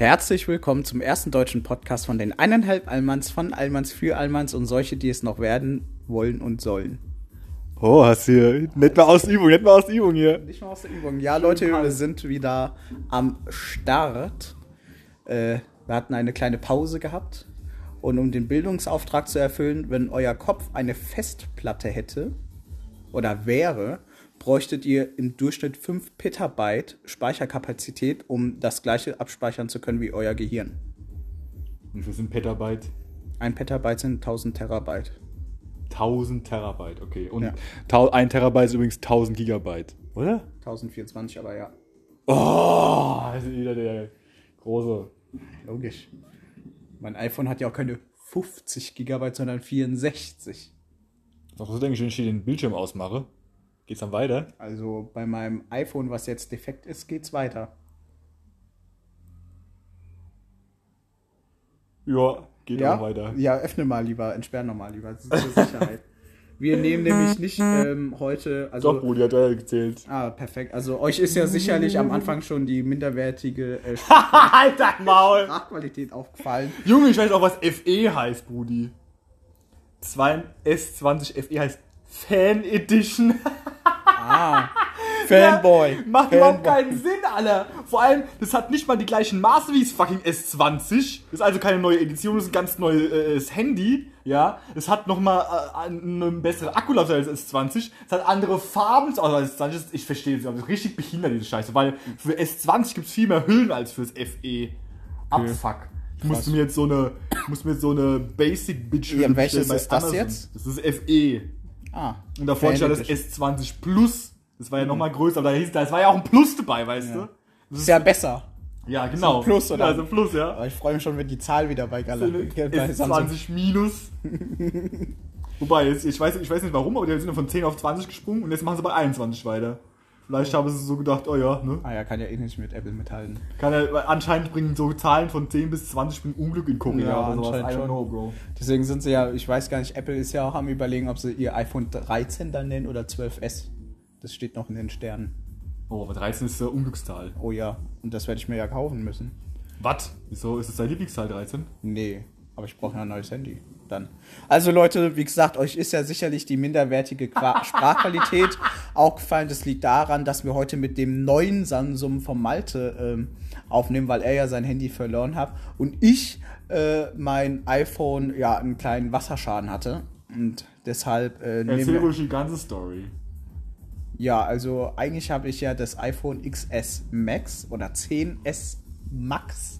Herzlich willkommen zum ersten deutschen Podcast von den eineinhalb Allmanns, von Allmanns für Allmanns und solche, die es noch werden wollen und sollen. Oh, hast hier nicht mal aus der Übung, nicht mal aus der Übung hier. Nicht mal aus der Übung. Ja, Leute, wir sind wieder am Start. Äh, wir hatten eine kleine Pause gehabt. Und um den Bildungsauftrag zu erfüllen, wenn euer Kopf eine Festplatte hätte oder wäre, bräuchtet ihr im Durchschnitt 5 Petabyte Speicherkapazität, um das gleiche abspeichern zu können wie euer Gehirn. Wie viel sind Petabyte? Ein Petabyte sind 1000 Terabyte. 1000 Terabyte, okay. Und Ja. ein Terabyte ist übrigens 1000 Gigabyte, oder? 1024, aber ja. Oh, das ist wieder der große. Logisch. Mein iPhone hat ja auch keine 50 Gigabyte, sondern 64. Was denke ich, wenn ich hier den Bildschirm ausmache? Geht's dann weiter? Also bei meinem iPhone, was jetzt defekt ist, geht's weiter. Ja, geht Ja, auch weiter. ja, öffne mal lieber, entsperr nochmal lieber, zur Sicherheit. Wir nehmen nämlich nicht ähm, heute, also Doch, Brudi hat er gezählt. Ah, perfekt. Also euch ist ja sicherlich am Anfang schon die minderwertige äh, halt dein Maul! Sprachqualität aufgefallen. Junge, ich weiß auch, was FE heißt, Brudi. 2 S20 FE heißt Fan Edition. Ah, Fanboy. Macht überhaupt Fanboy. keinen Sinn, Alter. Vor allem, das hat nicht mal die gleichen Maße wie das fucking S20. Das ist also keine neue Edition, das ist ein ganz neues Handy. Ja, es hat nochmal äh, eine bessere Akkulaufzeit als S20. Es hat andere Farben als S20. Ich verstehe es, aber ist richtig behindert, diese Scheiße. Weil für S20 gibt es viel mehr Hüllen als fürs FE. Abfuck. Ich musste mir jetzt so eine, ich musste mir jetzt so eine Basic Bitch Ja, welches ist das jetzt? Das ist FE. Ah, Und davor stand das Fan S20 Plus. Das war ja nochmal größer, aber da hieß, da war ja auch ein Plus dabei, weißt du? ist ja besser. Ja, genau. ein Plus, oder? Ja, so ein Plus, ja. Aber ich freue mich schon, wenn die Zahl wieder bei Gala bei Samsung. S20 minus. Wobei, ich, weiß, ich weiß nicht warum, aber die sind von 10 auf 20 gesprungen und jetzt machen sie bei 21 weiter. Vielleicht haben sie so gedacht, oh ja, ne? Ah ja, kann ja eh nicht mit Apple mithalten. Kann ja, weil anscheinend bringen so Zahlen von 10 bis 20 bringen Unglück in Korea Ja, oder sowas. I anscheinend don't schon. know, Bro. Deswegen sind sie ja, ich weiß gar nicht, Apple ist ja auch am überlegen, ob sie ihr iPhone 13 dann nennen oder 12S. Das steht noch in den Sternen. Oh, aber 13 ist der Unglückszahl. Oh ja, und das werde ich mir ja kaufen müssen. Was? Wieso ist das deine Lieblingszahl 13? Nee, aber ich brauche ja ein neues Handy. Dann. Also Leute, wie gesagt, euch ist ja sicherlich die minderwertige Qua Sprachqualität aufgefallen. Das liegt daran, dass wir heute mit dem neuen Samsung vom Malte ähm, aufnehmen, weil er ja sein Handy verloren hat und ich äh, mein iPhone ja einen kleinen Wasserschaden hatte. Und deshalb äh, nehmen Erzähl ruhig die ganze Story. ja, also eigentlich habe ich ja das iPhone XS Max oder 10S Max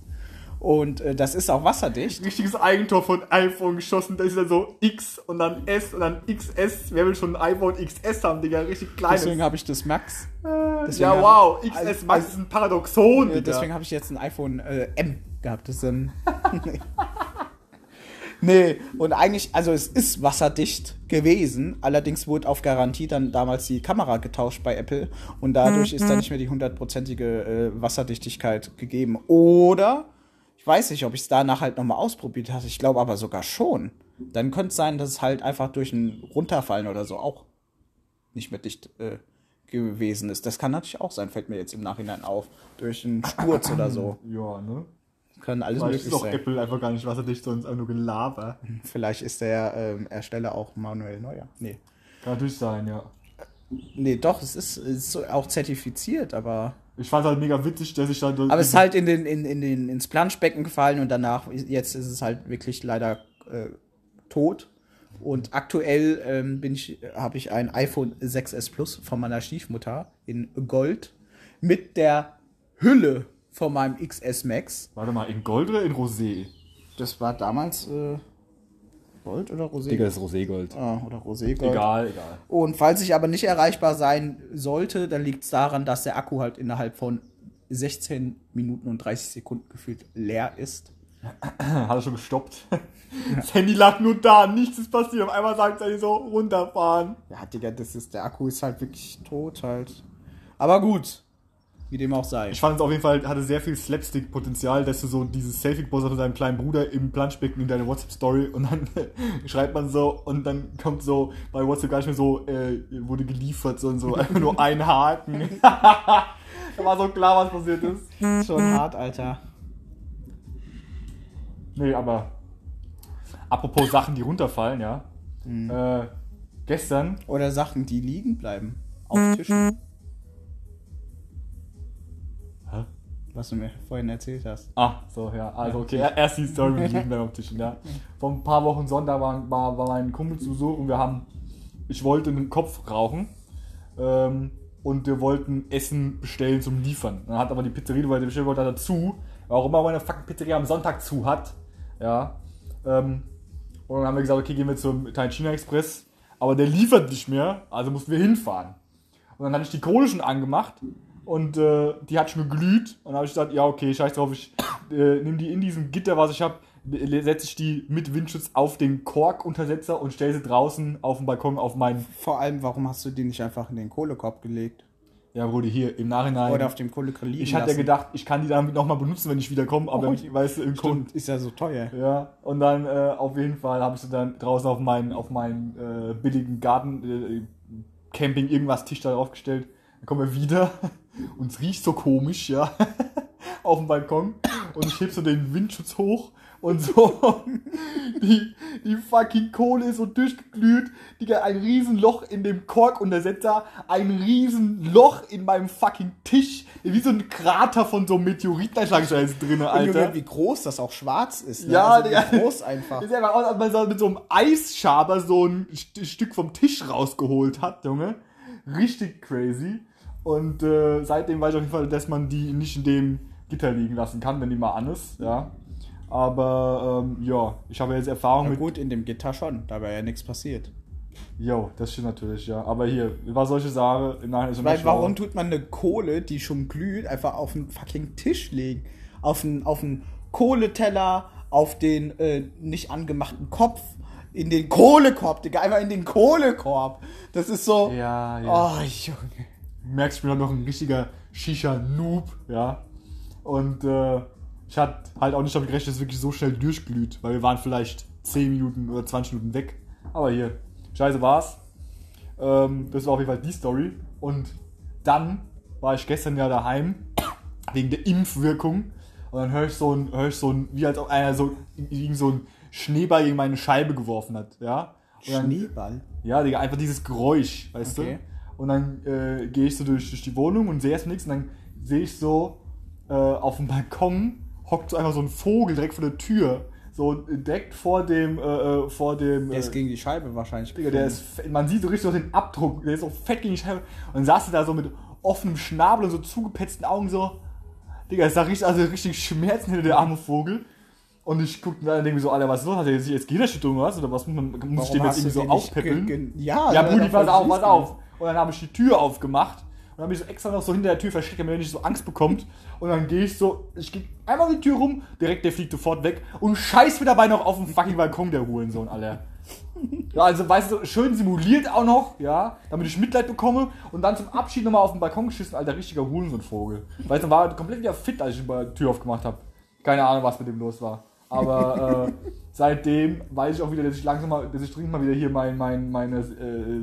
und äh, das ist auch wasserdicht. richtiges Eigentor von iPhone geschossen. Da ist dann so X und dann S und dann XS. Wer will schon ein iPhone XS haben, Digga? Richtig kleines. Deswegen habe ich das Max. deswegen ja, hab- wow. XS also- Max ist ein Paradoxon, Äh, Digga. Deswegen habe ich jetzt ein iPhone äh, M gehabt. Das ist ein nee, und eigentlich, also es ist wasserdicht gewesen. Allerdings wurde auf Garantie dann damals die Kamera getauscht bei Apple. Und dadurch ist da nicht mehr die hundertprozentige äh, Wasserdichtigkeit gegeben. Oder, ich weiß nicht, ob ich es danach halt nochmal ausprobiert hatte. Ich glaube aber sogar schon. Dann könnte es sein, dass es halt einfach durch ein Runterfallen oder so auch nicht mehr dicht äh, gewesen ist. Das kann natürlich auch sein, fällt mir jetzt im Nachhinein auf. Durch einen Sturz oder so. ja, ne? Kann alles Vielleicht möglich ist doch sein. Apple einfach gar nicht wasserdicht, sondern einfach nur Gelaber. Vielleicht ist der ähm, Ersteller auch Manuel Neuer. Nee. Kann natürlich sein, ja. Nee, doch, es ist, es ist auch zertifiziert, aber. Ich fand halt mega witzig, dass ich da. Aber es ist halt in den, in, in den, ins Planschbecken gefallen und danach, jetzt ist es halt wirklich leider äh, tot. Und aktuell ähm, bin ich, habe ich ein iPhone 6S Plus von meiner Stiefmutter in Gold mit der Hülle von meinem XS Max. Warte mal, in Gold oder in Rosé? Das war damals äh, Gold oder Rosé? das ist Roségold. Ah, oder Roségold. Egal, egal. Und falls ich aber nicht erreichbar sein sollte, dann liegt es daran, dass der Akku halt innerhalb von 16 Minuten und 30 Sekunden gefühlt leer ist. Hat er schon gestoppt. Das Handy lag nur da, nichts ist passiert. Auf einmal sagt er so, runterfahren. Ja, Digga, das ist, der Akku ist halt wirklich tot halt. Aber gut. Wie dem auch sei. Ich fand es auf jeden Fall, hatte sehr viel Slapstick-Potenzial, dass du so dieses Selfie poster von seinem kleinen Bruder im Planschbecken in deine WhatsApp-Story und dann schreibt man so und dann kommt so bei WhatsApp gar nicht mehr so, äh, wurde geliefert, sondern so einfach nur ein Haken. da war so klar, was passiert ist. Schon hart, Alter. Nee, aber apropos Sachen, die runterfallen, ja. Äh, gestern, Oder Sachen, die liegen bleiben. Auf Tischen. Was du mir vorhin erzählt hast. Ah, so, ja. Also, okay, er- erst die Story mit liegen beim Tischen, ja. Vor ein paar Wochen Sonntag war, war, war mein Kumpel zu Besuch und wir haben, ich wollte einen Kopf rauchen ähm, und wir wollten Essen bestellen zum Liefern. Dann hat aber die Pizzeria, weil der bestellen wollte, dazu, warum immer meine fucking Pizzeria am Sonntag zu hat, ja. Ähm, und dann haben wir gesagt, okay, gehen wir zum China Express, aber der liefert nicht mehr, also mussten wir hinfahren. Und dann hatte ich die Kohle schon angemacht und äh, die hat schon geglüht. Und dann habe ich gesagt, ja, okay, scheiß drauf, ich äh, nehme die in diesem Gitter, was ich habe, setze ich die mit Windschutz auf den Korkuntersetzer und stelle sie draußen auf dem Balkon auf meinen. Vor allem, warum hast du die nicht einfach in den Kohlekorb gelegt? Ja, Bruder, hier im Nachhinein. Oder auf dem liegen ich hatte ja gedacht, ich kann die dann nochmal benutzen, wenn ich wiederkomme, aber Oh, ich, weißt du, im Grund. Ist ja so teuer. Ja, und dann äh, auf jeden Fall habe ich sie dann draußen auf meinen, auf meinen äh, billigen Garten, äh, Camping, irgendwas Tisch da drauf gestellt. Dann kommen wir wieder und es riecht so komisch, ja, auf dem Balkon. Und ich heb so den Windschutz hoch und so, die, die fucking Kohle ist so durchgeglüht. Digga, ein riesen Loch in dem Korkuntersetzer, ein riesen Loch in meinem fucking Tisch. Wie so ein Krater von so einem Meteoriteneinschlag ist da jetzt drin, Und Alter. Junge, wie groß das auch schwarz ist. Ne? Ja, also Digga. wie groß einfach. Ist einfach aus, als man so mit so einem Eisschaber so ein St Stück vom Tisch rausgeholt hat, Junge. Richtig crazy. Und äh, seitdem weiß ich auf jeden Fall, dass man die nicht in dem Gitter liegen lassen kann, wenn die mal an ist, ja. Aber ähm, ja, ich habe jetzt Erfahrung Na mit. gut, in dem Gitter schon, da wäre ja nichts passiert. Jo, das stimmt natürlich, ja. Aber hier, war solche Sache im Nachhinein ist immer Weil warum tut man eine Kohle, die schon glüht, einfach auf den fucking Tisch legen? Auf einen, auf einen Kohleteller, auf den äh, nicht angemachten Kopf, in den Kohlekorb, Digga, einfach in den Kohlekorb. Das ist so. Ja, ja. Oh, Junge. Merkst, ich bin halt noch ein richtiger Shisha-Noob, ja. Und äh, ich hatte halt auch nicht damit gerechnet, dass es wirklich so schnell durchglüht, weil wir waren vielleicht 10 Minuten oder 20 Minuten weg. Aber hier, scheiße war's. Ähm, das war auf jeden Fall die Story. Und dann war ich gestern ja daheim, wegen der Impfwirkung. Und dann höre ich so ein, höre ich so ein, wie als ob einer so, gegen so ein Schneeball gegen meine Scheibe geworfen hat, ja. Dann- Schneeball. ja, Digga, einfach dieses Geräusch, weißt Okay. du? Und dann äh, gehe ich so durch, durch die Wohnung und sehe erst nichts und dann sehe ich so äh, auf dem Balkon hockt so einfach so ein Vogel direkt vor der Tür. So äh, direkt vor dem, äh, äh, vor dem. Der äh, ist gegen die Scheibe wahrscheinlich. Digga, der ist, man sieht so richtig so den Abdruck, der ist so fett gegen die Scheibe. Und dann saß er da so mit offenem Schnabel und so zugepetzten Augen so. Digga, es sah richtig, also richtig Schmerzen hinter der arme Vogel. Und ich guckte dann und denke mir so, Alter, was ist los? Hat er jetzt, jetzt Gehirnerschütterung oder was? Oder was muss, man, muss ich dem jetzt irgendwie so aufpäppeln? Ja, Ja, Brudi, pass auf, pass auf. Und dann habe ich die Tür aufgemacht und dann habe ich so extra noch so hinter der Tür versteckt, damit er nicht so Angst bekommt. Und dann gehe ich so, ich gehe einmal die Tür rum, direkt der fliegt sofort weg und scheiß mir dabei noch auf den fucking Balkon, der Hurensohn, Alter. Ja, also weißt du, schön simuliert auch noch, ja, damit ich Mitleid bekomme und dann zum Abschied nochmal auf den Balkon geschissen, alter, richtiger Hurensohnvogel. Weißt du, war komplett wieder fit, als ich die Tür aufgemacht habe. Keine Ahnung, was mit dem los war. Aber äh, seitdem weiß ich auch wieder, dass ich langsam mal, dass ich dringend mal wieder hier mein, mein, meine, äh,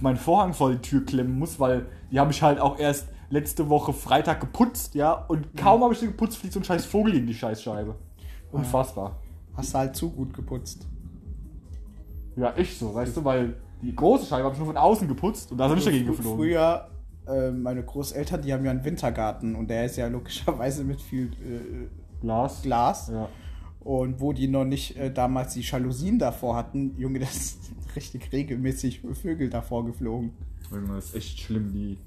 meinen Vorhang vor die Tür klemmen muss, weil die habe ich halt auch erst letzte Woche Freitag geputzt, ja, und kaum habe ich sie geputzt, fliegt so ein scheiß Vogel in die Scheißscheibe. Unfassbar. Hast du halt zu gut geputzt. Ja, echt so, weißt du, weil die große Scheibe habe ich nur von außen geputzt und da ist er nicht dagegen geflogen. Früher, äh, meine Großeltern, die haben ja einen Wintergarten und der ist ja logischerweise mit viel äh, Glas. Glas. Ja. Und wo die noch nicht äh, damals die Jalousien davor hatten, Junge, das sind richtig regelmäßig Vögel davor geflogen. Das ist echt schlimm, die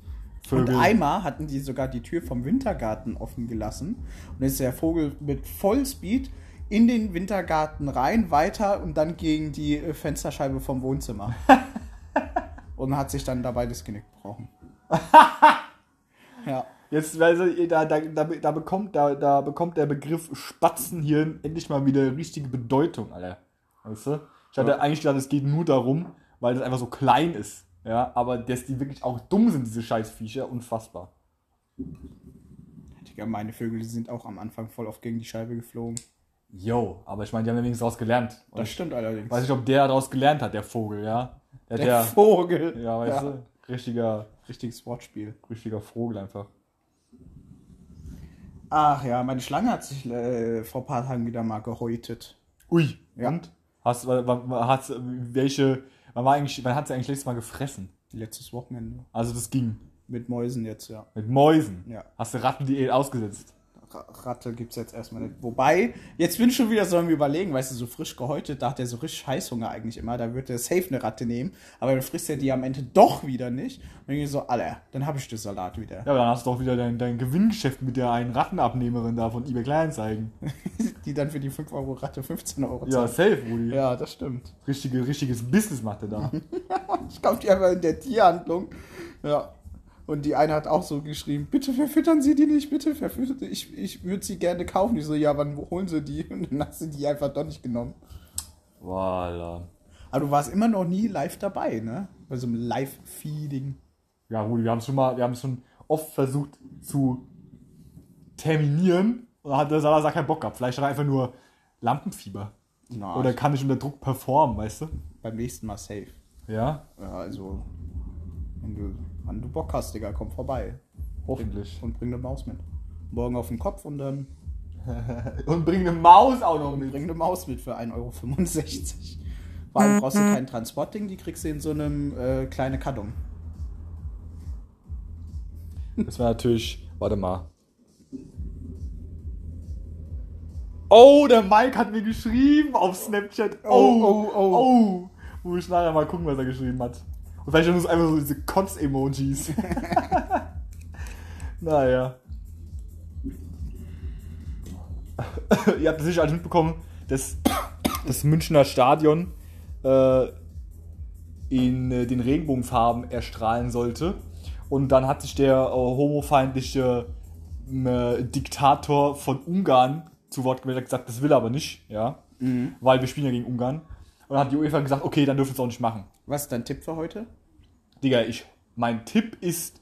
Und Vögel. einmal hatten die sogar die Tür vom Wintergarten offen gelassen. Und dann ist der Vogel mit Vollspeed in den Wintergarten rein, weiter und dann gegen die äh, Fensterscheibe vom Wohnzimmer. und hat sich dann dabei das Genick gebrochen. ja. Jetzt, also, da, da, da, da, bekommt, da, da bekommt der Begriff Spatzenhirn endlich mal wieder richtige Bedeutung, Alter. Weißt du? Ich hatte Ja. eigentlich gedacht, es geht nur darum, weil das einfach so klein ist. Ja, aber dass die wirklich auch dumm sind, diese Scheißviecher, unfassbar. Digga, meine Vögel die sind auch am Anfang voll oft gegen die Scheibe geflogen. Yo, aber ich meine, die haben ja wenigstens daraus gelernt. Und Das stimmt allerdings. ich weiß nicht, ob der daraus gelernt hat, der Vogel, ja. Der, der der, Vogel. ja, weißt du, richtiger, Richtiges Wortspiel. richtiger Vogel einfach. Ach ja, meine Schlange hat sich äh, vor ein paar Tagen wieder mal gehäutet. Ui. Ja. Und? Hast, hast, welche, wann, war eigentlich, wann hat sie eigentlich letztes Mal gefressen? Letztes Wochenende. Also das ging. Mit Mäusen jetzt, ja. Mit Mäusen. Ja. Hast du Rattendiät ausgesetzt? Ra- Ratte gibt's jetzt erstmal nicht. Wobei, jetzt bin ich schon wieder so am überlegen, weißt du, so frisch gehäutet, da hat er so richtig Heißhunger eigentlich immer, da wird er safe eine Ratte nehmen, aber dann frisst er die am Ende doch wieder nicht. Und dann so, Alter, dann habe ich den Salat wieder. Ja, aber dann hast du doch wieder dein, dein Gewinngeschäft mit der einen Rattenabnehmerin da von eBay Kleinanzeigen. Die dann für die 5 Euro Ratte 15 Euro Ja, zahlen. safe, Rudi. Ja, das stimmt. Richtige, richtiges Business macht er da. Ich kaufe die einfach in der Tierhandlung. Ja. Und die eine hat auch so geschrieben, bitte verfüttern Sie die nicht, bitte verfüttern Sie. Ich, ich würde sie gerne kaufen. Ich so, ja, wann holen Sie die? Und dann hast du die einfach doch nicht genommen. Voila. Aber du warst immer noch nie live dabei, ne? Bei so einem Live-Feeding. Ja, Rudi, wir haben es schon mal, wir haben schon oft versucht zu terminieren. Und da hat der Salazar keinen Bock gehabt. Vielleicht hat er einfach nur Lampenfieber. Na, Oder kann nicht unter Druck performen, weißt du? beim nächsten Mal safe. Ja, Ja, also, wenn du, wenn du Bock hast, Digga, komm vorbei. hoffentlich. Und bring eine Maus mit. Morgen auf den Kopf und dann Und bring eine Maus auch noch mit. bring eine Maus mit für 1,65 Euro. Vor allem brauchst du kein Transportding, die kriegst du in so einem äh, kleinen Karton. Das war natürlich. Warte mal. Oh, der Mike hat mir geschrieben auf Snapchat. Oh, Oh, oh, oh. oh. Muss ich nachher mal gucken, was er geschrieben hat. Und vielleicht nur so einfach so diese Kotz-Emojis. naja. Ihr habt sicher alles mitbekommen, dass das Münchner Stadion äh, in äh, den Regenbogenfarben erstrahlen sollte. Und dann hat sich der äh, homofeindliche äh, Diktator von Ungarn zu Wort gemeldet und gesagt, das will er aber nicht, ja. Weil wir spielen ja gegen Ungarn. Und dann hat die UEFA gesagt, okay, dann dürfen wir es auch nicht machen. Was ist dein Tipp für heute? Digga, ich, mein Tipp ist,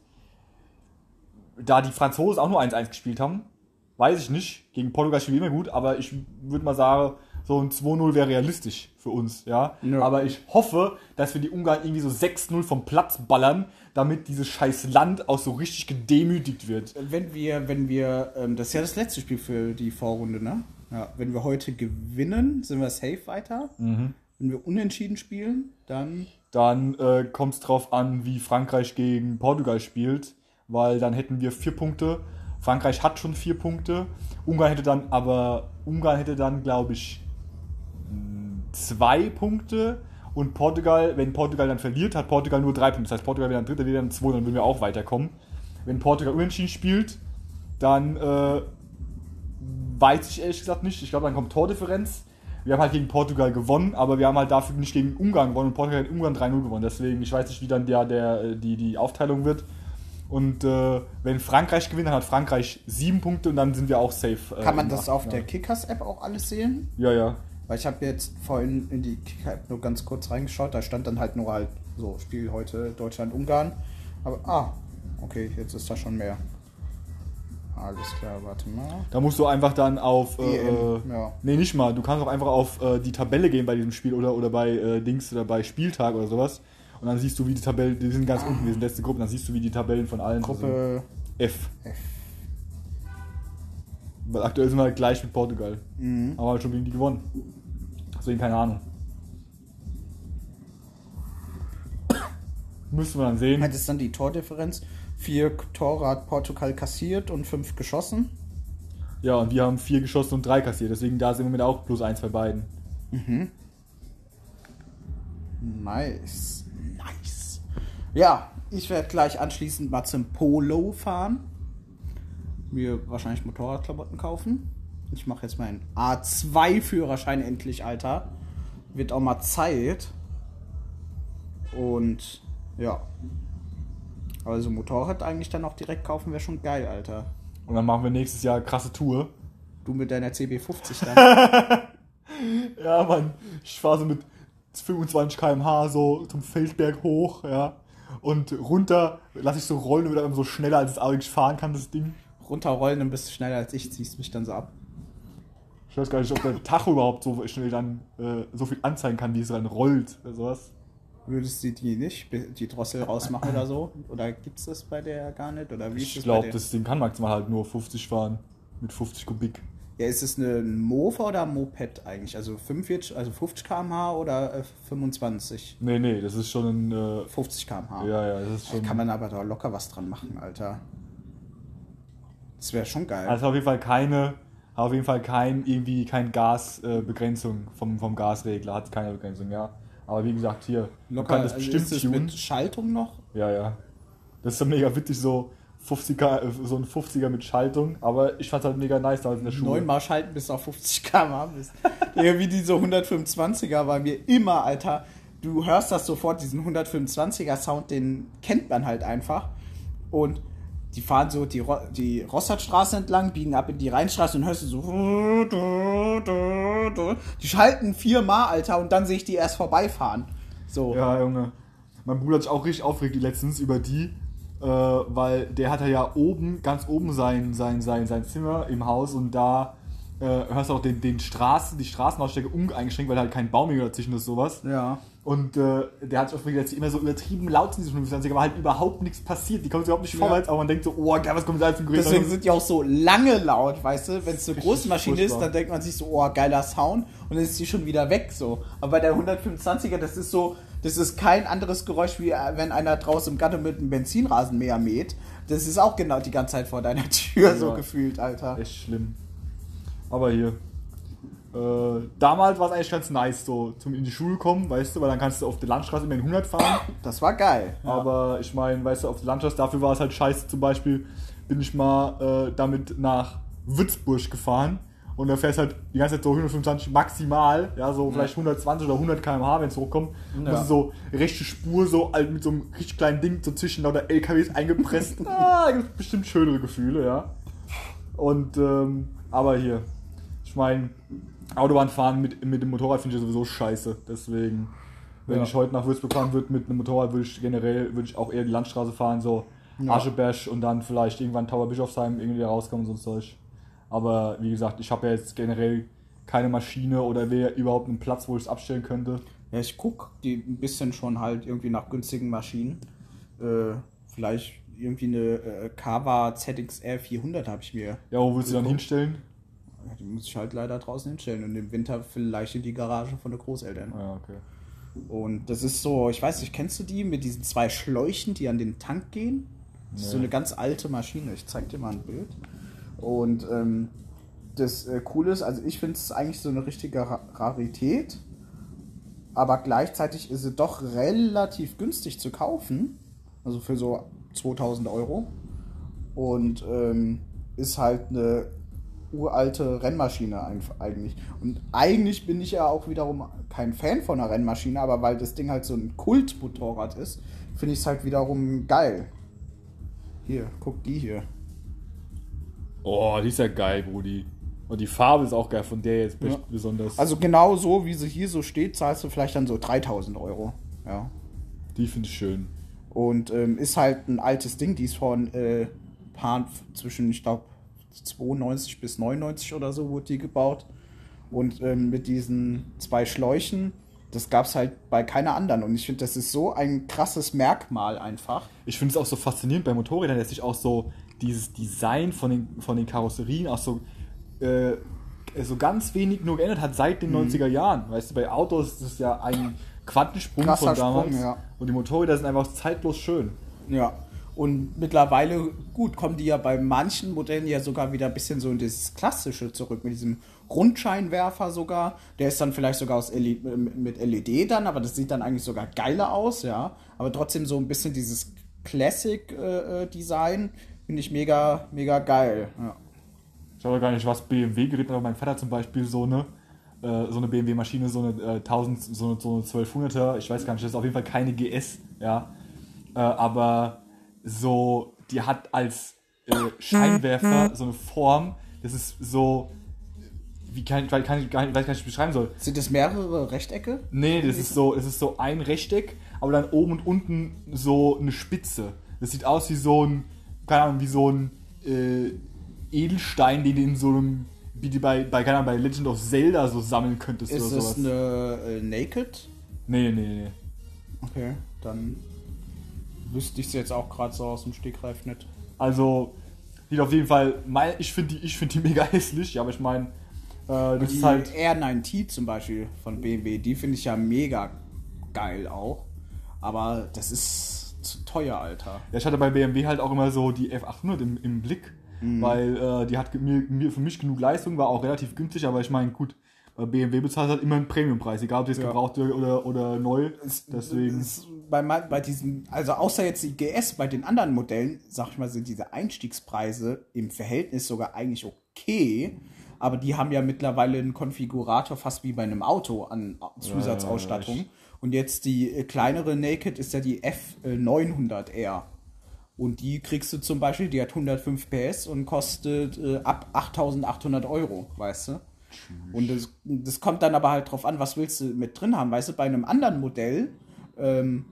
da die Franzosen auch nur 1-1 gespielt haben, weiß ich nicht. Gegen Portugal spielen wir immer gut, aber ich würde mal sagen, so ein 2-0 wäre realistisch für uns, ja? Ja. Aber ich hoffe, dass wir die Ungarn irgendwie so 6-0 vom Platz ballern, damit dieses scheiß Land auch so richtig gedemütigt wird. Wenn wir, wenn wir, ähm, das ist ja das letzte Spiel für die Vorrunde, ne? Ja, wenn wir heute gewinnen, sind wir safe weiter. Wenn wir unentschieden spielen, dann Dann äh, kommt es drauf an, wie Frankreich gegen Portugal spielt, weil dann hätten wir vier Punkte. Frankreich hat schon vier Punkte. Ungarn hätte dann, aber Ungarn hätte dann, glaube ich, zwei Punkte. Und Portugal, wenn Portugal dann verliert, hat Portugal nur drei Punkte. Das heißt, Portugal wäre dann Dritter, wir wären zwei, dann würden wir auch weiterkommen. Wenn Portugal unentschieden spielt, dann äh, weiß ich ehrlich gesagt nicht. Ich glaube, dann kommt Tordifferenz. Wir haben halt gegen Portugal gewonnen, aber wir haben halt dafür nicht gegen Ungarn gewonnen und Portugal hat Ungarn 3-0 gewonnen. Deswegen, ich weiß nicht, wie dann der, der, äh, die, die Aufteilung wird. Und äh, wenn Frankreich gewinnt, dann hat Frankreich sieben Punkte und dann sind wir auch safe. äh, kann man das auf der Achtelfinale. Kickers-App auch alles sehen. Ja, ja. Weil ich habe jetzt vorhin in die Kicker-App nur ganz kurz reingeschaut, da stand dann halt nur halt so, Spiel heute Deutschland-Ungarn. Aber, ah, okay, jetzt ist da schon mehr. Alles klar, warte mal. Da musst du einfach dann auf. Äh, EM, äh, ja. Nee, nicht mal. Du kannst auch einfach auf äh, die Tabelle gehen bei diesem Spiel oder, oder bei äh, Dings oder bei Spieltag oder sowas. Und dann siehst du, wie die Tabellen, die sind ganz unten, wir sind letzte Gruppe, dann siehst du, wie die Tabellen von allen Gruppe sind. F. F. Weil aktuell sind wir halt gleich mit Portugal. Mhm. Aber halt schon gegen die gewonnen. Deswegen keine Ahnung. Müssen wir dann sehen. Das ist dann die Tordifferenz. Vier Tore hat Portugal kassiert und fünf geschossen. Ja, und wir haben vier geschossen und drei kassiert. Deswegen da sind wir mit auch plus eins bei beiden. Nice. Nice. Ja, ich werde gleich anschließend mal zum Polo fahren. Mir wahrscheinlich Motorradklamotten kaufen. Ich mache jetzt meinen A2-Führerschein endlich, Alter. Wird auch mal Zeit. Und ja. Also Motorrad eigentlich dann auch direkt kaufen wäre schon geil, Alter. Und dann machen wir nächstes Jahr krasse Tour. Du mit deiner CB50 dann. Ja, Mann, ich fahre so mit 25 km/h so zum Feldberg hoch, ja. Und runter lasse ich so rollen und wieder so schneller, als es eigentlich fahren kann, das Ding. Runterrollen, dann bist du schneller als ich, ziehst mich dann so ab. Ich weiß gar nicht, ob der Tacho überhaupt so schnell dann äh, so viel anzeigen kann, wie es dann rollt oder sowas. Würdest du die nicht, die Drossel rausmachen oder so? Oder gibt es das bei der gar nicht? Oder wie Ich glaube, das Ding kann maximal halt nur 50 fahren. mit 50 Kubik. Ja, ist es eine, ein Mofa oder ein Moped eigentlich? Also 45, also 50 km/h oder äh, 25? Nee, nee, das ist schon ein. Äh, 50 km/h. ja, ja, das ist Da schon. kann man aber da locker was dran machen, Alter. Das wäre schon geil. Also auf jeden Fall keine, auf jeden Fall kein irgendwie kein Gasbegrenzung äh, vom, vom Gasregler, hat keine Begrenzung, ja. Aber wie gesagt, hier, man kann das also bestimmt ist es tunen. mit Schaltung noch? Ja, ja. Das ist so mega witzig, so 50er, äh, so ein 50er mit Schaltung, aber ich fand's halt mega nice damals in der Schule. Neunmal schalten bis auf 50 km/h bist. Irgendwie diese 125er war mir immer, Alter. Du hörst das sofort, diesen 125er Sound, den kennt man halt einfach. Und die fahren so die, Ro die Rossardstraße entlang, biegen ab in die Rheinstraße und hörst du so. Die schalten viermal, Alter, und dann sehe ich die erst vorbeifahren. So. Ja, Junge. Mein Bruder hat sich auch richtig aufgeregt letztens über die, äh, weil der hatte ja oben, ganz oben sein, sein, sein, sein Zimmer im Haus und da äh, hörst du auch den, den Straßen, die Straßenausstecke uneingeschränkt, weil halt kein Baum mehr dazwischen ist, sowas. Ja. Und äh, der hat dass die immer so übertrieben laut sind, diese 25 aber halt überhaupt nichts passiert. Die kommen überhaupt nicht Ja. vorwärts, aber man denkt so, oh, geil, was kommt da jetzt ein Gerät? Deswegen sind die auch so lange laut, weißt du? Wenn es eine große Maschine ist, dann denkt man sich so, oh, geiler Sound und dann ist die schon wieder weg so. Aber bei der 125er, das ist so, das ist kein anderes Geräusch, wie äh, wenn einer draußen im Garten mit einem Benzinrasenmäher mäht. Das ist auch genau die ganze Zeit vor deiner Tür so Ja. gefühlt, Alter. Echt schlimm. Aber hier. Äh, damals war es eigentlich ganz nice, so zum in die Schule kommen, weißt du, weil dann kannst du auf der Landstraße immer in 100 fahren. Das war geil. Ja. Aber ich meine, weißt du, auf der Landstraße, dafür war es halt scheiße. Zum Beispiel bin ich mal äh, damit nach Würzburg gefahren und da fährst halt die ganze Zeit so 125 maximal, ja, so vielleicht 120 oder 100 km/h, wenn es hochkommt. Ja. Das ist so rechte Spur, so halt mit so einem richtig kleinen Ding so zwischen lauter LKWs eingepresst. ah, da gibt bestimmt schönere Gefühle, ja. Und, ähm, aber hier, ich meine, Autobahnfahren mit, mit dem Motorrad finde ich sowieso scheiße. Deswegen, wenn Ja. ich heute nach Würzburg fahren würde mit einem Motorrad, würde ich generell würde ich auch eher die Landstraße fahren, so Ja. Ascheberg und dann vielleicht irgendwann Tower Bischofsheim irgendwie rauskommen und so Zeug. Aber wie gesagt, ich habe ja jetzt generell keine Maschine oder wäre überhaupt einen Platz, wo ich es abstellen könnte. Ja, ich guck die ein bisschen schon halt irgendwie nach günstigen Maschinen. Äh, vielleicht irgendwie eine äh, Kawa ZXR 400 habe ich mir. Ja, wo willst du dann hinstellen? Die muss ich halt leider draußen hinstellen und im Winter vielleicht in die Garage von den Großeltern. Ah, Ja, okay. Und das ist so, ich weiß nicht, kennst du die mit diesen zwei Schläuchen, die an den Tank gehen? Das ist so Nee. eine ganz alte Maschine. Ich zeig dir mal ein Bild. Und ähm, das äh, Coole ist, also ich finde es eigentlich so eine richtige Ra Rarität, aber gleichzeitig ist sie doch relativ günstig zu kaufen. Also für so 2000 Euro. Und ähm, ist halt eine uralte Rennmaschine eigentlich. Und eigentlich bin ich ja auch wiederum kein Fan von einer Rennmaschine, aber weil das Ding halt so ein Kultmotorrad ist, finde ich es halt wiederum geil. Hier, guck die hier. Oh, die ist ja geil, Brudi. Und die Farbe ist auch geil, von der jetzt Ja. besonders. Also genau so, wie sie hier so steht, zahlst du vielleicht dann so 3000 Euro. Ja. die finde ich schön. Und ähm, ist halt ein altes Ding, die ist von äh, Pan zwischen, ich glaube, 92 bis 99 oder so wurde die gebaut. Und ähm, mit diesen zwei Schläuchen, das gab es halt bei keiner anderen. Und ich finde, das ist so ein krasses Merkmal einfach. Ich finde es auch so faszinierend bei Motorrädern, dass sich auch so dieses Design von den, von den Karosserien auch so, äh, so ganz wenig nur geändert hat seit den Mhm. 90er Jahren. Weißt du, bei Autos ist es ja ein Quantensprung Krasser von damals. Sprung, ja. Und die Motorräder sind einfach zeitlos schön. Ja. Und mittlerweile, gut, kommen die ja bei manchen Modellen ja sogar wieder ein bisschen so in dieses Klassische zurück, mit diesem Rundscheinwerfer sogar. Der ist dann vielleicht sogar aus LED, mit LED dann, aber das sieht dann eigentlich sogar geiler aus, ja. Aber trotzdem so ein bisschen dieses Classic-Design finde ich mega, mega geil. Ja. Ich weiß gar nicht, was BMW gerät, aber mein Vater zum Beispiel so eine, äh, so eine BMW-Maschine, so eine äh, 1000, so eine, so eine 1200er, ich weiß gar nicht, das ist auf jeden Fall keine GS, ja. Äh, aber so, die hat als äh, Scheinwerfer so eine Form, das ist so, wie kann, kann, kann ich gar nicht, ich weiß gar nicht, wie ich beschreiben soll. Sind das mehrere Rechtecke? Nee, das ist so, es ist so ein Rechteck, aber dann oben und unten so eine Spitze. Das sieht aus wie so ein, keine Ahnung, wie so ein äh, Edelstein, den du in so einem, wie die bei, bei, keine Ahnung, bei Legend of Zelda so sammeln könntest Ist oder das sowas. eine äh, Naked? Nee, nee, nee. Okay, dann wüsste ich es jetzt auch gerade so aus dem Stegreif nicht. Also, Die auf jeden Fall, ich finde die, ich find die mega hässlich, ja, aber ich meine, äh, das Die ist halt. R9T zum Beispiel von BMW, die finde ich ja mega geil auch. Aber das ist zu teuer, Alter. Ja, ich hatte bei BMW halt auch immer so die F800 im, im Blick, Mhm. weil äh, die hat mir, mir für mich genug Leistung, war auch relativ günstig, aber ich meine, gut, äh, BMW bezahlt halt immer einen Premiumpreis, egal ob das Ja. gebraucht oder, oder neu. Deswegen. Es- Bei, man- bei diesem, also außer jetzt die GS, bei den anderen Modellen, sag ich mal, sind diese Einstiegspreise im Verhältnis sogar eigentlich okay. Aber die haben ja mittlerweile einen Konfigurator fast wie bei einem Auto an Zusatzausstattung. Ja, Und jetzt die äh, kleinere Naked ist ja die F900R. Und die kriegst du zum Beispiel, die hat 105 PS und kostet äh, ab 8800 Euro, weißt du? Und das, das kommt dann aber halt drauf an, was willst du mit drin haben, weißt du? Bei einem anderen Modell, ähm,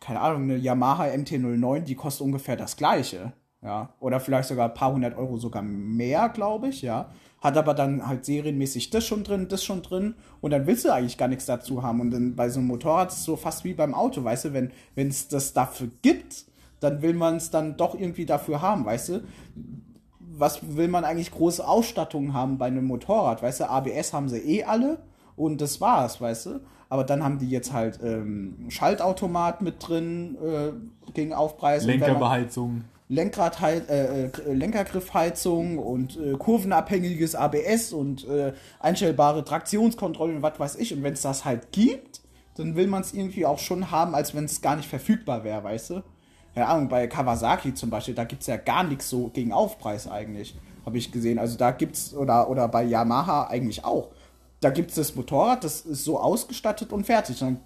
keine Ahnung, eine Yamaha MT-09, die kostet ungefähr das gleiche, ja. Oder vielleicht sogar ein paar hundert Euro sogar mehr, glaube ich, ja. Hat aber dann halt serienmäßig das schon drin, das schon drin und dann willst du eigentlich gar nichts dazu haben. Und dann bei so einem Motorrad ist es so fast wie beim Auto, weißt du, wenn es das dafür gibt, dann will man es dann doch irgendwie dafür haben, weißt du? Was will man eigentlich große Ausstattungen haben bei einem Motorrad, weißt du? ABS haben sie eh alle und das war's, weißt du? Aber dann haben die jetzt halt ähm, Schaltautomat mit drin äh, gegen Aufpreis. Lenkerbeheizung. Lenkrad äh, äh, Lenkergriffheizung und äh, kurvenabhängiges ABS und äh, einstellbare Traktionskontrolle und was weiß ich. Und wenn es das halt gibt, dann will man es irgendwie auch schon haben, als wenn es gar nicht verfügbar wäre, weißt du? Keine Ahnung, bei Kawasaki zum Beispiel, da gibt es ja gar nichts so gegen Aufpreis eigentlich, habe ich gesehen. Also da gibt's, oder, oder bei Yamaha eigentlich auch. Da gibt es das Motorrad, das ist so ausgestattet und fertig. Dann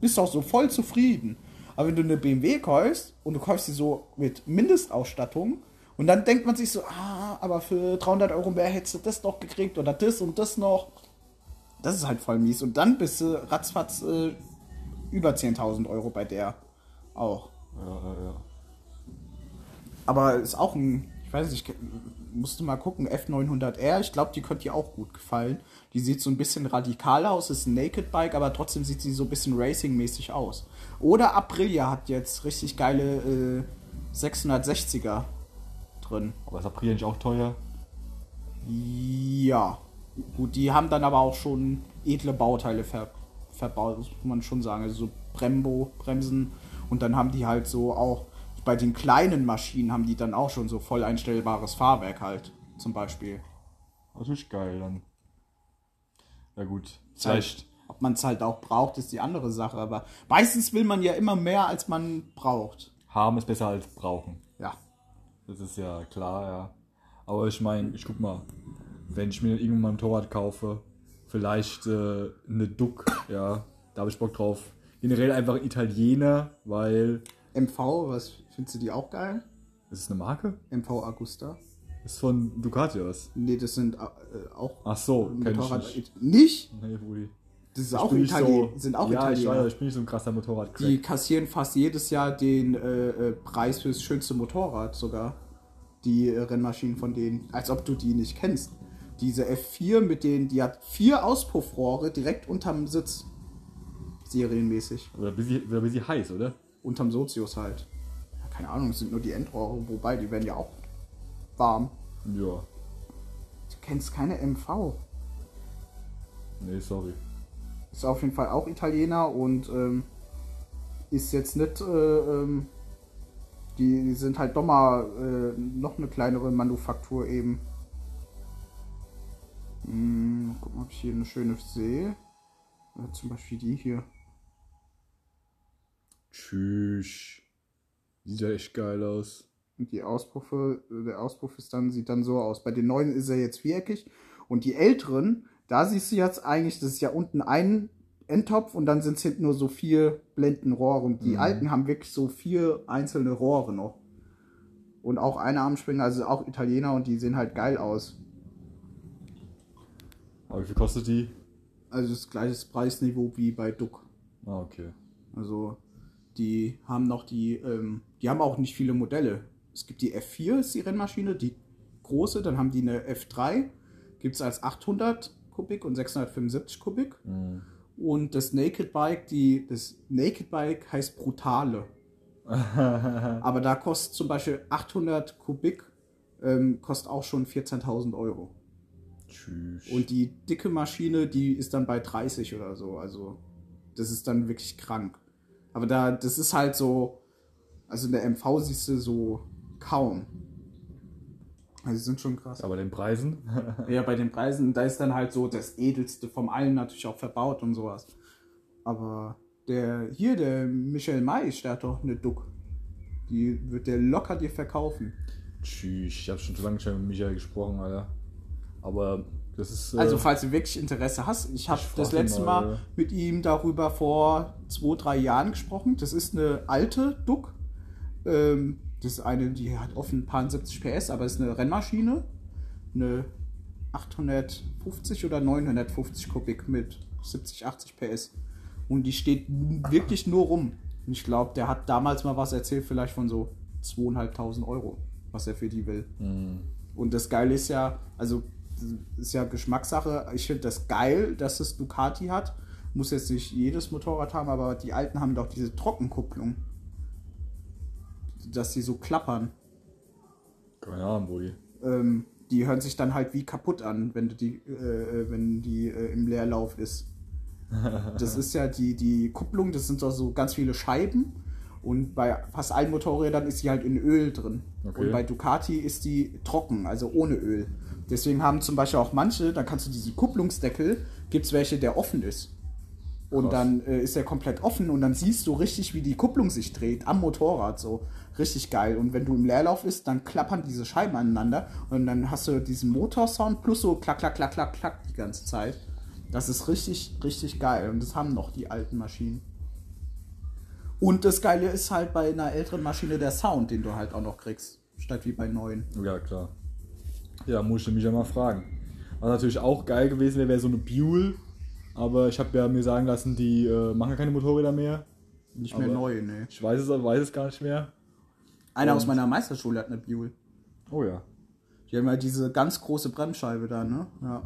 bist du auch so voll zufrieden. Aber wenn du eine BMW kaufst und du kaufst sie so mit Mindestausstattung und dann denkt man sich so, ah, aber für 300 Euro mehr hättest du das noch gekriegt oder das und das noch. Das ist halt voll mies. Und dann bist du ratzfatz äh, über 10.000 Euro bei der auch. Ja, ja, ja. Aber ist auch ein, ich weiß nicht, ich musste mal gucken, F900R, ich glaube, die könnte dir auch gut gefallen. Die sieht so ein bisschen radikaler aus, ist ein Naked Bike, aber trotzdem sieht sie so ein bisschen racing-mäßig aus. Oder Aprilia hat jetzt richtig geile äh, 660er drin. Aber ist April nicht auch teuer? Ja. Gut, die haben dann aber auch schon edle Bauteile ver verbaut, muss man schon sagen. Also so Brembo, Bremsen. Und dann haben die halt so auch, bei den kleinen Maschinen haben die dann auch schon so voll einstellbares Fahrwerk halt, zum Beispiel. Natürlich geil dann. Ja gut. Vielleicht. Vielleicht. Ob man es halt auch braucht, ist die andere Sache. Aber meistens will man ja immer mehr, als man braucht. Haben ist besser als brauchen. Ja. Das ist ja klar, ja. Aber ich meine, ich guck mal, wenn ich mir irgendwann mal ein Motorrad kaufe, vielleicht äh, eine Duck, ja, da habe ich Bock drauf. Generell einfach Italiener, weil MV, was findest du die auch geil? das ist eine Marke. MV Agusta? Das ist von Ducati aus. Nee, das sind äh, auch Ach so, kenn ich Motorrad. nicht. Nicht? Nee, Rudi. Das ist Ich auch Italien, sind auch ja, ich Italiener. weiß, ich bin nicht so ein krasser motorrad Die kassieren fast jedes Jahr den äh, äh, Preis fürs schönste Motorrad sogar. Die äh, Rennmaschinen von denen, als ob du die nicht kennst. Diese F4 mit denen, die hat vier Auspuffrohre direkt unterm Sitz. Serienmäßig. Oder ein bisschen, oder ein bisschen heiß, oder? Unterm Sozius halt. Ja, keine Ahnung, es sind nur die Endrohre, wobei die werden ja auch warm. Ja. Du kennst keine MV. Nee, sorry. Ist auf jeden Fall auch Italiener und ähm, ist jetzt nicht. Äh, ähm, die, die sind halt doch mal äh, noch eine kleinere Manufaktur eben. Hm, guck mal, ob ich hier eine schöne sehe. Äh, zum Beispiel die hier. Tschüss. Sieht ja echt geil aus. Und die Auspuffe, der Auspuff ist dann, sieht dann so aus. Bei den neuen ist er jetzt viereckig. Und die älteren, da siehst du jetzt eigentlich, das ist ja unten ein Endtopf und dann sind es hinten nur so vier Blendenrohre. Und die alten haben wirklich so vier einzelne Rohre noch. Und auch eine Armspringer, also auch Italiener und die sehen halt geil aus. Aber wie viel kostet die? Also das gleiche Preisniveau wie bei Duck. Ah, okay. Also die haben noch die, ähm, die haben auch nicht viele Modelle. Es gibt die F4, ist die Rennmaschine, die große, dann haben die eine F3, gibt es als 800 Kubik und 675 Kubik. Und das Naked Bike, die, das Naked Bike heißt Brutale. Aber da kostet zum Beispiel 800 Kubik ähm, kostet auch schon 14.000 Euro. Tschüss. Und die dicke Maschine, die ist dann bei 30 oder so. Also, das ist dann wirklich krank. Aber da, das ist halt so, also in der MV siehst du so kaum. Also, die sind schon krass. Aber den Preisen? Ja, bei den Preisen, da ist dann halt so das Edelste vom allen natürlich auch verbaut und sowas. Aber der, hier, der Michel Mais, der hat doch eine Duck. Die wird der locker dir verkaufen. Tschüss. Ich habe schon zu lange schon mit Michael gesprochen, Alter. Aber ist. äh, Also, falls du wirklich Interesse hast, ich habe das letzte mal, Mal, mit ihm darüber vor zwei, drei Jahren gesprochen. Das ist eine alte Duck. Ähm, das ist eine, die hat offen ein paar 70 PS, aber ist eine Rennmaschine. Eine 850 oder 950 Kubik mit 70, 80 PS. Und die steht wirklich nur rum. Und ich glaube, der hat damals mal was erzählt, vielleicht von so 2.500 Euro, was er für die will. hm. Und das Geile ist ja, also ist ja Geschmackssache. Ich finde das geil, dass es Ducati hat. Muss jetzt nicht jedes Motorrad haben, aber die alten haben doch diese Trockenkupplung. Dass die so klappern. Keine Ahnung, Brudi. Ähm, die hören sich dann halt wie kaputt an, wenn die, äh, wenn die äh, im Leerlauf ist. Das ist ja die, die Kupplung, das sind doch so ganz viele Scheiben. Und bei fast allen Motorrädern ist sie halt in Öl drin. Okay. Und bei Ducati ist die trocken, also ohne Öl. Deswegen haben zum Beispiel auch manche, da kannst du diesen Kupplungsdeckel, gibt es welche, der offen ist. Und Krass. dann äh, ist er komplett offen und dann siehst du richtig, wie die Kupplung sich dreht am Motorrad. So richtig geil. Und wenn du im Leerlauf bist, dann klappern diese Scheiben aneinander und dann hast du diesen Motorsound plus so klack, klack, klack, klack, klack die ganze Zeit. Das ist richtig, richtig geil. Und das haben noch die alten Maschinen. Und das Geile ist halt bei einer älteren Maschine der Sound, den du halt auch noch kriegst, statt wie bei neuen. Ja, klar. Ja, muss ich mich ja mal fragen. Was natürlich auch geil gewesen wäre, wäre so eine Buell. Aber ich habe ja mir sagen lassen, die äh, machen ja keine Motorräder mehr. Nicht mehr Aber- neu, ne. Ich weiß es, weiß es gar nicht mehr. Einer aus Und- meiner Meisterschule hat eine Buell. Oh ja. Die haben ja diese ganz große Bremsscheibe da, ne? Ja.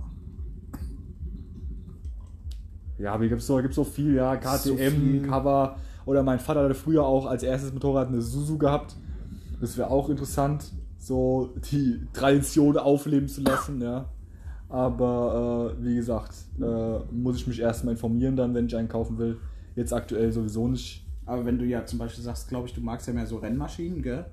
Ja, aber hier gibt es so, gibt's so viel, ja, KTM, So viel. Cover. Oder mein Vater hatte früher auch als erstes Motorrad eine Suzu gehabt. Das wäre auch interessant, so die Tradition aufleben zu lassen, ja. Aber äh, wie gesagt, äh, muss ich mich erstmal informieren dann, wenn ich einen kaufen will. Jetzt aktuell sowieso nicht. Aber wenn du ja zum Beispiel sagst, glaube ich, du magst ja mehr so Rennmaschinen, gell?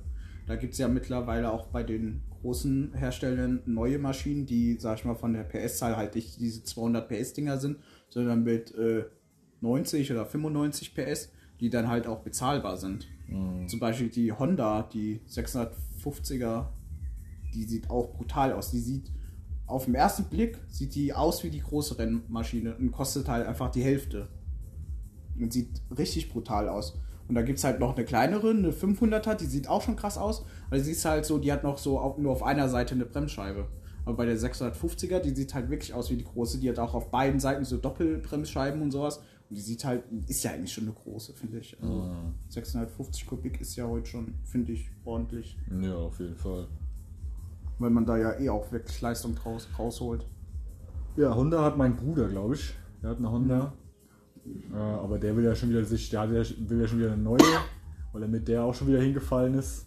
Da gibt es ja mittlerweile auch bei den großen Herstellern neue Maschinen, die, sag ich mal, von der PS-Zahl halt nicht diese 200 PS-Dinger sind, sondern mit äh, 90 oder 95 PS, die dann halt auch bezahlbar sind. Zum Beispiel die Honda, die 650er, die sieht auch brutal aus. Die sieht auf den ersten Blick sieht die aus wie die große Rennmaschine und kostet halt einfach die Hälfte. Und sieht richtig brutal aus. Und da gibt es halt noch eine kleinere, eine 500er, die sieht auch schon krass aus. Aber die siehst halt so, die hat noch so auf, nur auf einer Seite eine Bremsscheibe. Aber bei der 650er, die sieht halt wirklich aus wie die große. Die hat auch auf beiden Seiten so Doppelbremsscheiben und sowas. Und die sieht halt, ist ja eigentlich schon eine große, finde ich. Also 650 Kubik ist ja heute schon, finde ich, ordentlich. Ja, auf jeden Fall. Weil man da ja eh auch wirklich Leistung draus, rausholt. Ja, Honda hat mein Bruder, glaube ich. Der hat eine Honda. Äh, aber der will ja schon wieder sich, der hat ja, will ja schon wieder eine neue, weil er mit der auch schon wieder hingefallen ist.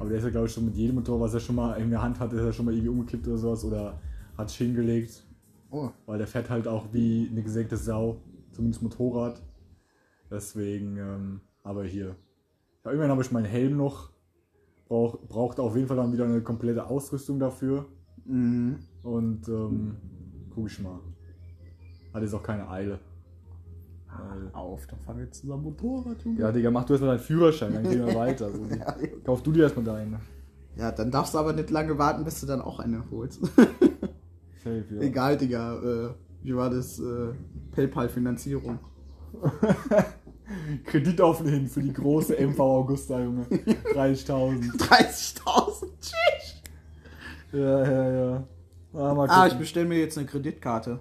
Aber der ist ja, glaube ich, schon mit jedem Motor, was er schon mal in der Hand hat, ist er schon mal irgendwie umgekippt oder sowas oder hat sich hingelegt. Oh, Weil der fährt halt auch wie eine gesenkte Sau, zumindest Motorrad. Deswegen, ähm, aber hier. Ja, immerhin habe ich meinen Helm noch. Brauch, braucht auf jeden Fall dann wieder eine komplette Ausrüstung dafür. mhm. Und ähm, guck ich mal. Hat jetzt auch keine Eile. Weil- auf, dann fahren wir jetzt zusammen Motorrad. Junge. Ja, Digga, mach du erstmal deinen Führerschein, dann gehen wir weiter. So. Ja, Kauf du dir erstmal deinen. Ja, dann darfst du aber nicht lange warten, bis du dann auch eine holst. Safe, ja. Egal, Digga. Äh, wie war das? Äh, PayPal-Finanzierung. Kredit aufnehmen für die große MV Augusta, Junge. 30.000. 30.000. Tschüss. Ja, ja, ja. Ah, mal Ah, ich bestelle mir jetzt eine Kreditkarte.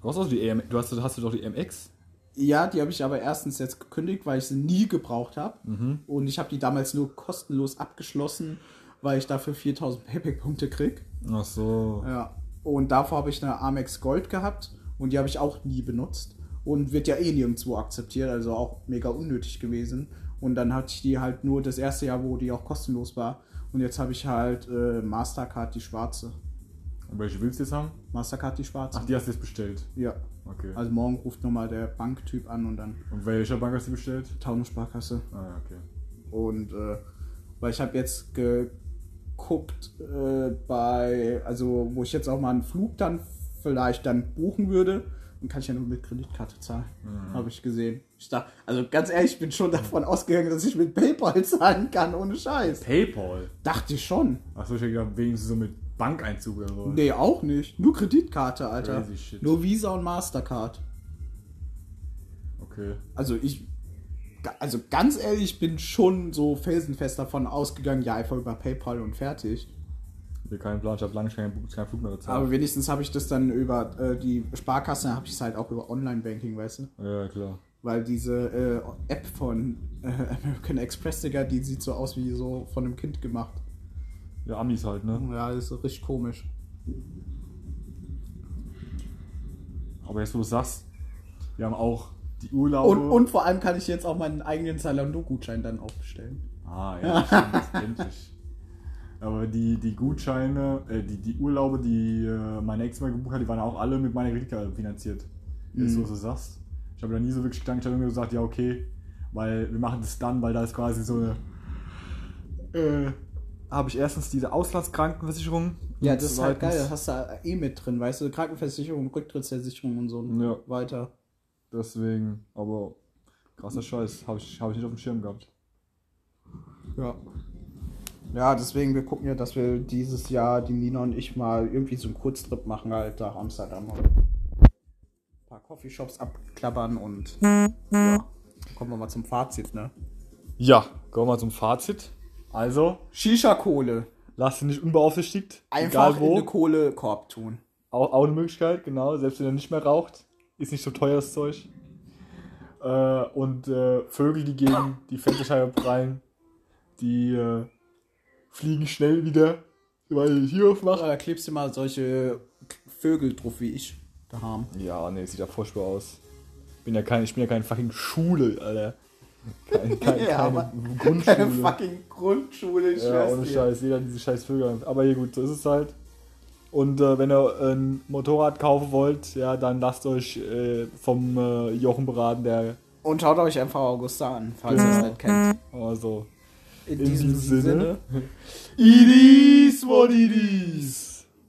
Du hast, auch die EM, du hast, hast du doch die MX? Ja, die habe ich aber erstens jetzt gekündigt, weil ich sie nie gebraucht habe. Und ich habe die damals nur kostenlos abgeschlossen, weil ich dafür 4000 Payback-Punkte krieg. Ach so. Ja. Und davor habe ich eine Amex Gold gehabt und die habe ich auch nie benutzt. Und wird ja eh nirgendwo akzeptiert, also auch mega unnötig gewesen. Und dann hatte ich die halt nur das erste Jahr, wo die auch kostenlos war. Und jetzt habe ich halt äh, Mastercard die schwarze. Und welche willst du jetzt haben? Mastercard die schwarze. Ach, die hast du jetzt bestellt. Ja. Okay. Also morgen ruft nochmal der Banktyp an und dann Und welcher Bank hast du bestellt? Taunus-Sparkasse. Ah, ja, okay. Und äh, weil ich habe jetzt geguckt äh, bei, also wo ich jetzt auch mal einen Flug dann vielleicht dann buchen würde, dann kann ich ja nur mit Kreditkarte zahlen. Habe ich gesehen. Ich dachte, also ganz ehrlich, ich bin schon davon ausgegangen, dass ich mit PayPal zahlen kann, ohne Scheiß. Paypal? Dachte ich schon. Achso, ich hätte gedacht, wenigstens so mit Bankeinzug oder so. Nee, auch nicht. Nur Kreditkarte, Alter. Nur Visa und Mastercard. Okay. Also ich, also ganz ehrlich, ich bin schon so felsenfest davon ausgegangen, ja, einfach über PayPal und fertig. Ich habe keinen Plan, ich habe lange keinen, keinen Flug mehr bezahlt. Aber wenigstens habe ich das dann über äh, die Sparkasse, habe ich es halt auch über Online-Banking, weißt du? ja, klar. Weil diese äh, App von äh, American Express, Digga, die sieht so aus wie so von einem Kind gemacht. Ja, Amis halt, ne? Ja, das ist so richtig komisch. Aber jetzt, wo du sagst, wir haben auch die Urlaube. Und, und vor allem kann ich jetzt auch meinen eigenen Zalando-Gutschein dann auch bestellen. Ah, ja, stimmt, endlich. Aber die, die Gutscheine, äh, die, die Urlaube, die äh, meine Ex mal gebucht hat, die waren auch alle mit meiner Kreditkarte finanziert. Jetzt, Mhm. wo du sagst. Ich habe da nie so wirklich gedacht, ich habe irgendwie gesagt, ja, okay, weil wir machen das dann, weil da ist quasi so eine. Äh, habe ich erstens diese Auslandskrankenversicherung. Ja, und das ist halt geil, das hast du eh mit drin, weißt du, Krankenversicherung, Rücktrittsversicherung und so Ja. weiter. Deswegen, aber krasser Scheiß, habe ich, hab ich nicht auf dem Schirm gehabt. Ja. Ja, deswegen, wir gucken ja, dass wir dieses Jahr, die Nina und ich, mal irgendwie so einen Kurztrip machen, halt nach Amsterdam. Ein paar Coffeeshops abklappern und ja, kommen wir mal zum Fazit, ne? Ja, kommen wir mal zum Fazit. Also, Shisha-Kohle. lass dich nicht unbeaufsichtigt. Einfach egal wo. in eine Kohlekorb tun. Auch, auch eine Möglichkeit, genau. Selbst wenn er nicht mehr raucht, ist nicht so teuer das Zeug. Äh, und äh, Vögel, die gegen die Fensterscheibe prallen, die äh, fliegen schnell wieder, weil ich hier aufmache. Da klebst du mal solche Vögel drauf wie ich da haben. Ja, nee, sieht ja furchtbar aus. Bin ja kein, ich bin ja kein fucking Schule, Alter. Kein, kein, Ja, keine Grundschule. Keine fucking Grundschule, ich Ja, ohne. Scheiß, jeder diese scheiß Vögel. Aber hier gut, so ist es halt. Und äh, wenn ihr ein Motorrad kaufen wollt, ja, dann lasst euch äh, vom äh, Jochen beraten, der Und schaut euch einfach Augusta an, falls ihr es Genau. nicht kennt. also In, in diesem diesem Sinne. Sinne. It is what it is.